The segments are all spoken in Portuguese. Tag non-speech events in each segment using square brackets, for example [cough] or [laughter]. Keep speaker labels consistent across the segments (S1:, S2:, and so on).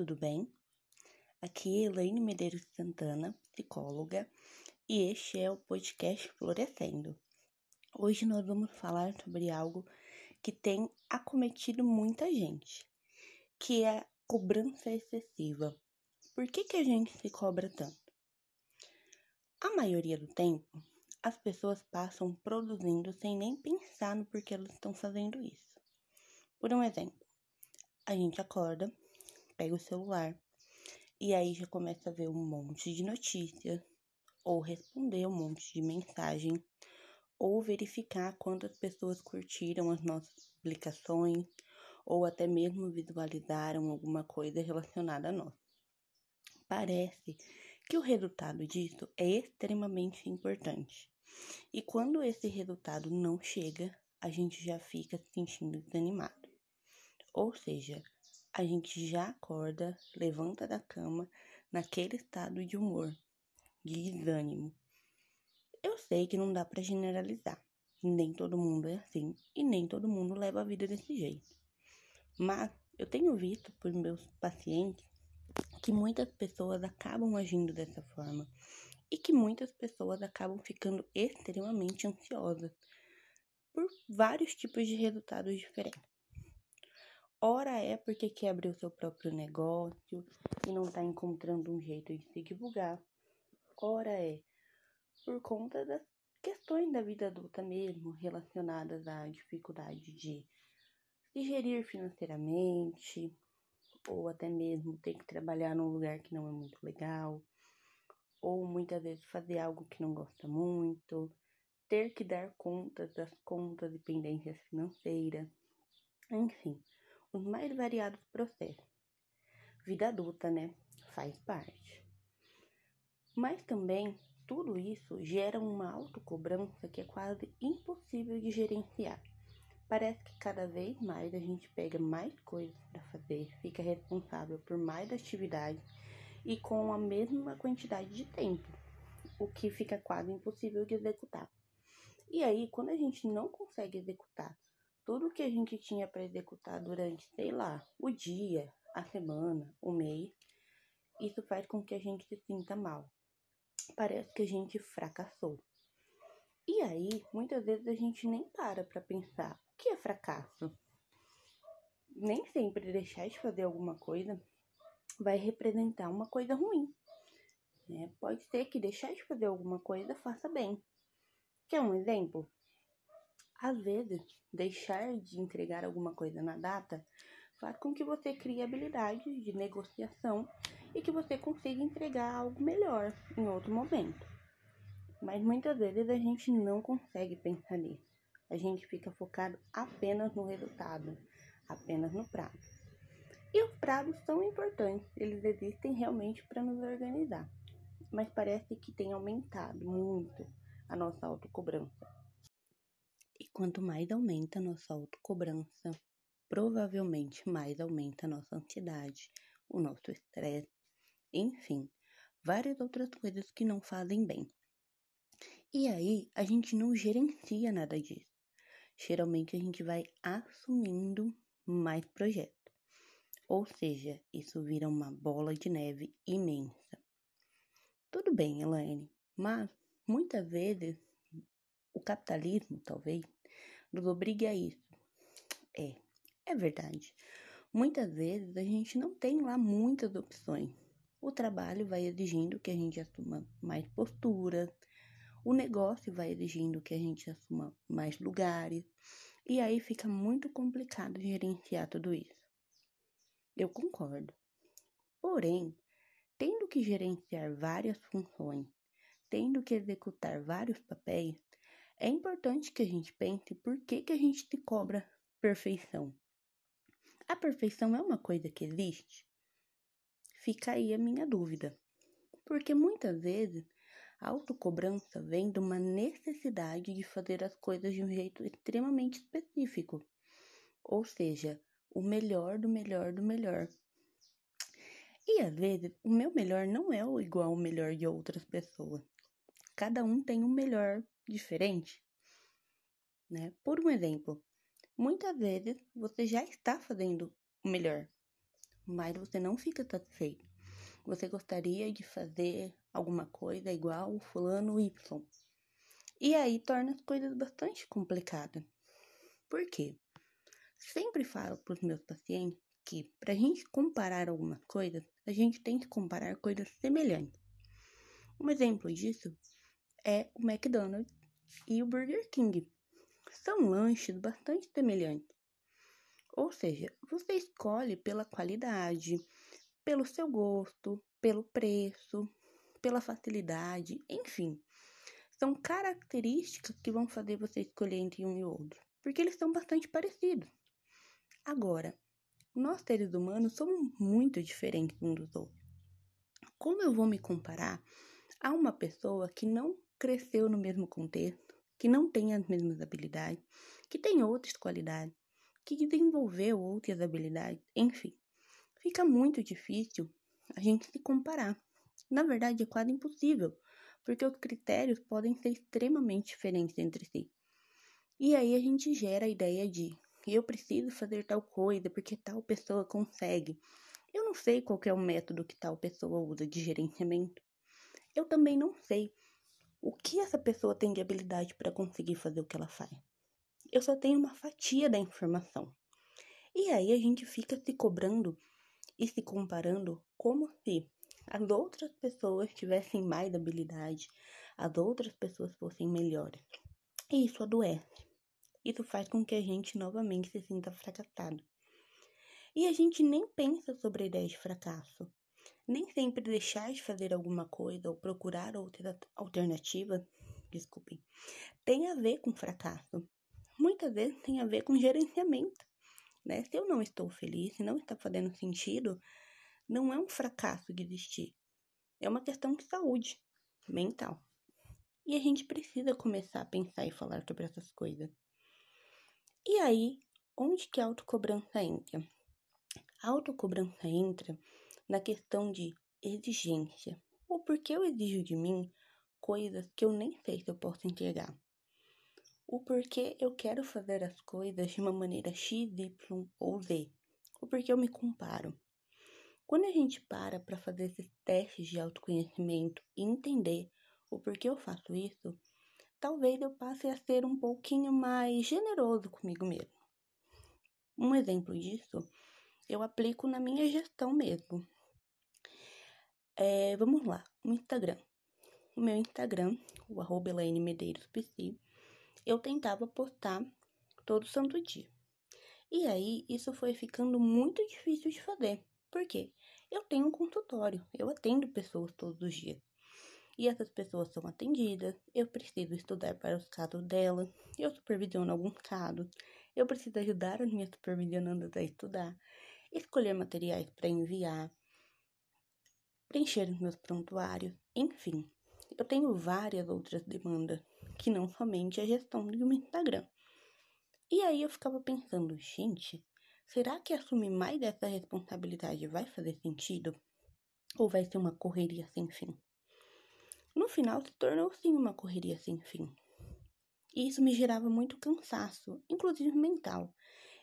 S1: tudo bem? Aqui é Elaine Medeiros Santana, psicóloga, e este é o podcast Florescendo. Hoje nós vamos falar sobre algo que tem acometido muita gente, que é a cobrança excessiva. Por que, que a gente se cobra tanto? A maioria do tempo, as pessoas passam produzindo sem nem pensar no porquê elas estão fazendo isso. Por um exemplo, a gente acorda, pega o celular e aí já começa a ver um monte de notícias, ou responder um monte de mensagem, ou verificar quantas pessoas curtiram as nossas publicações, ou até mesmo visualizaram alguma coisa relacionada a nós. Parece que o resultado disso é extremamente importante. E quando esse resultado não chega, a gente já fica se sentindo desanimado. Ou seja, a gente já acorda, levanta da cama naquele estado de humor, de desânimo. Eu sei que não dá para generalizar. Nem todo mundo é assim e nem todo mundo leva a vida desse jeito. Mas eu tenho visto por meus pacientes que muitas pessoas acabam agindo dessa forma e que muitas pessoas acabam ficando extremamente ansiosas por vários tipos de resultados diferentes. Ora é porque quer abrir o seu próprio negócio e não está encontrando um jeito de se divulgar. Ora é por conta das questões da vida adulta mesmo, relacionadas à dificuldade de se gerir financeiramente, ou até mesmo ter que trabalhar num lugar que não é muito legal, ou muitas vezes fazer algo que não gosta muito, ter que dar contas das contas e pendências financeiras, enfim os mais variados processos. Vida adulta, né? Faz parte. Mas também tudo isso gera uma autocobrança que é quase impossível de gerenciar. Parece que cada vez mais a gente pega mais coisas para fazer, fica responsável por mais atividades e com a mesma quantidade de tempo, o que fica quase impossível de executar. E aí, quando a gente não consegue executar tudo que a gente tinha para executar durante, sei lá, o dia, a semana, o mês, isso faz com que a gente se sinta mal. Parece que a gente fracassou. E aí, muitas vezes a gente nem para para pensar o que é fracasso. Nem sempre deixar de fazer alguma coisa vai representar uma coisa ruim. Né? Pode ser que deixar de fazer alguma coisa faça bem. Quer um exemplo? Às vezes, deixar de entregar alguma coisa na data faz com que você crie habilidades de negociação e que você consiga entregar algo melhor em outro momento. Mas muitas vezes a gente não consegue pensar nisso. A gente fica focado apenas no resultado, apenas no prazo. E os prazos são importantes, eles existem realmente para nos organizar. Mas parece que tem aumentado muito a nossa autocobrança. E quanto mais aumenta a nossa autocobrança, provavelmente mais aumenta a nossa ansiedade, o nosso estresse, enfim, várias outras coisas que não fazem bem. E aí a gente não gerencia nada disso. Geralmente a gente vai assumindo mais projetos. Ou seja, isso vira uma bola de neve imensa. Tudo bem, Elaine, mas muitas vezes o capitalismo, talvez, nos obrigue a isso. É, é verdade. Muitas vezes a gente não tem lá muitas opções. O trabalho vai exigindo que a gente assuma mais posturas, o negócio vai exigindo que a gente assuma mais lugares, e aí fica muito complicado gerenciar tudo isso. Eu concordo. Porém, tendo que gerenciar várias funções, tendo que executar vários papéis, é importante que a gente pense por que, que a gente se cobra perfeição. A perfeição é uma coisa que existe? Fica aí a minha dúvida. Porque muitas vezes a autocobrança vem de uma necessidade de fazer as coisas de um jeito extremamente específico. Ou seja, o melhor do melhor do melhor. E às vezes o meu melhor não é igual ao melhor de outras pessoas. Cada um tem um melhor diferente, né? Por um exemplo, muitas vezes você já está fazendo o melhor. mas você não fica satisfeito. Você gostaria de fazer alguma coisa igual o fulano Y. E aí torna as coisas bastante complicadas. Por quê? Sempre falo para os meus pacientes que para a gente comparar algumas coisas, a gente tem que comparar coisas semelhantes. Um exemplo disso é o McDonald's e o Burger King. São lanches bastante semelhantes. Ou seja, você escolhe pela qualidade, pelo seu gosto, pelo preço, pela facilidade, enfim. São características que vão fazer você escolher entre um e outro, porque eles são bastante parecidos. Agora, nós seres humanos somos muito diferentes uns dos outros. Como eu vou me comparar a uma pessoa que não cresceu no mesmo contexto, que não tem as mesmas habilidades, que tem outras qualidades, que desenvolveu outras habilidades, enfim. Fica muito difícil a gente se comparar. Na verdade, é quase impossível, porque os critérios podem ser extremamente diferentes entre si. E aí a gente gera a ideia de eu preciso fazer tal coisa porque tal pessoa consegue. Eu não sei qual é o método que tal pessoa usa de gerenciamento. Eu também não sei o que essa pessoa tem de habilidade para conseguir fazer o que ela faz. Eu só tenho uma fatia da informação. E aí a gente fica se cobrando e se comparando como se as outras pessoas tivessem mais habilidade, as outras pessoas fossem melhores. E isso adoece. Isso faz com que a gente novamente se sinta fracassado. E a gente nem pensa sobre a ideia de fracasso. Nem sempre deixar de fazer alguma coisa ou procurar outra alternativa, desculpem, tem a ver com fracasso. Muitas vezes tem a ver com gerenciamento. Né? Se eu não estou feliz, se não está fazendo sentido, não é um fracasso de desistir. É uma questão de saúde mental. E a gente precisa começar a pensar e falar sobre essas coisas. E aí, onde que a autocobrança entra? A autocobrança entra na questão de exigência. Ou porque eu exijo de mim coisas que eu nem sei se eu posso entregar. O porquê eu quero fazer as coisas de uma maneira X, Y ou Z. O porquê eu me comparo. Quando a gente para para fazer esses testes de autoconhecimento e entender o porquê eu faço isso, talvez eu passe a ser um pouquinho mais generoso comigo mesmo. Um exemplo disso eu aplico na minha gestão mesmo. É, vamos lá, o Instagram. O meu Instagram, o arroba Medeiros eu tentava postar todo santo dia. E aí, isso foi ficando muito difícil de fazer. Por quê? Eu tenho um consultório, eu atendo pessoas todos os dias. E essas pessoas são atendidas, eu preciso estudar para os casos delas, eu supervisiono alguns casos, eu preciso ajudar as minhas supervisionandas a estudar, escolher materiais para enviar, preencher meus prontuários, enfim. Eu tenho várias outras demandas, que não somente a gestão do meu Instagram. E aí eu ficava pensando, gente, será que assumir mais dessa responsabilidade vai fazer sentido? Ou vai ser uma correria sem fim? No final se tornou sim uma correria sem fim. E isso me gerava muito cansaço, inclusive mental.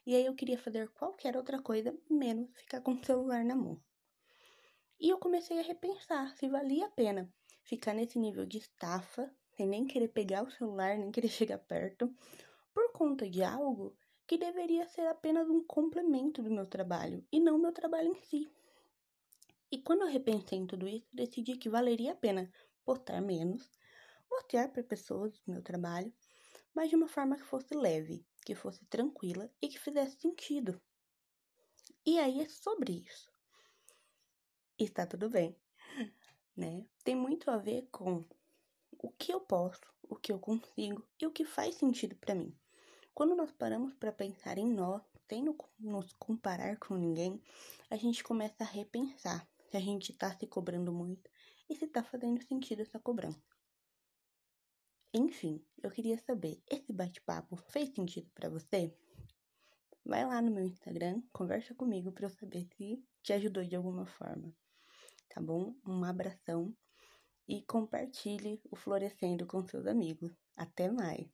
S1: E aí eu queria fazer qualquer outra coisa, menos ficar com o celular na mão. E eu comecei a repensar se valia a pena ficar nesse nível de estafa, sem nem querer pegar o celular, nem querer [laughs] chegar perto, por conta de algo que deveria ser apenas um complemento do meu trabalho e não meu trabalho em si. E quando eu repensei em tudo isso, decidi que valeria a pena postar menos, mostrar para pessoas o meu trabalho, mas de uma forma que fosse leve, que fosse tranquila e que fizesse sentido. E aí é sobre isso está tudo bem, né? Tem muito a ver com o que eu posso, o que eu consigo e o que faz sentido para mim. Quando nós paramos para pensar em nós, sem nos comparar com ninguém, a gente começa a repensar se a gente está se cobrando muito e se está fazendo sentido essa cobrança. Enfim, eu queria saber, esse bate-papo fez sentido para você? Vai lá no meu Instagram, conversa comigo para eu saber se te ajudou de alguma forma tá bom? Um abração e compartilhe o Florescendo com seus amigos. Até mais!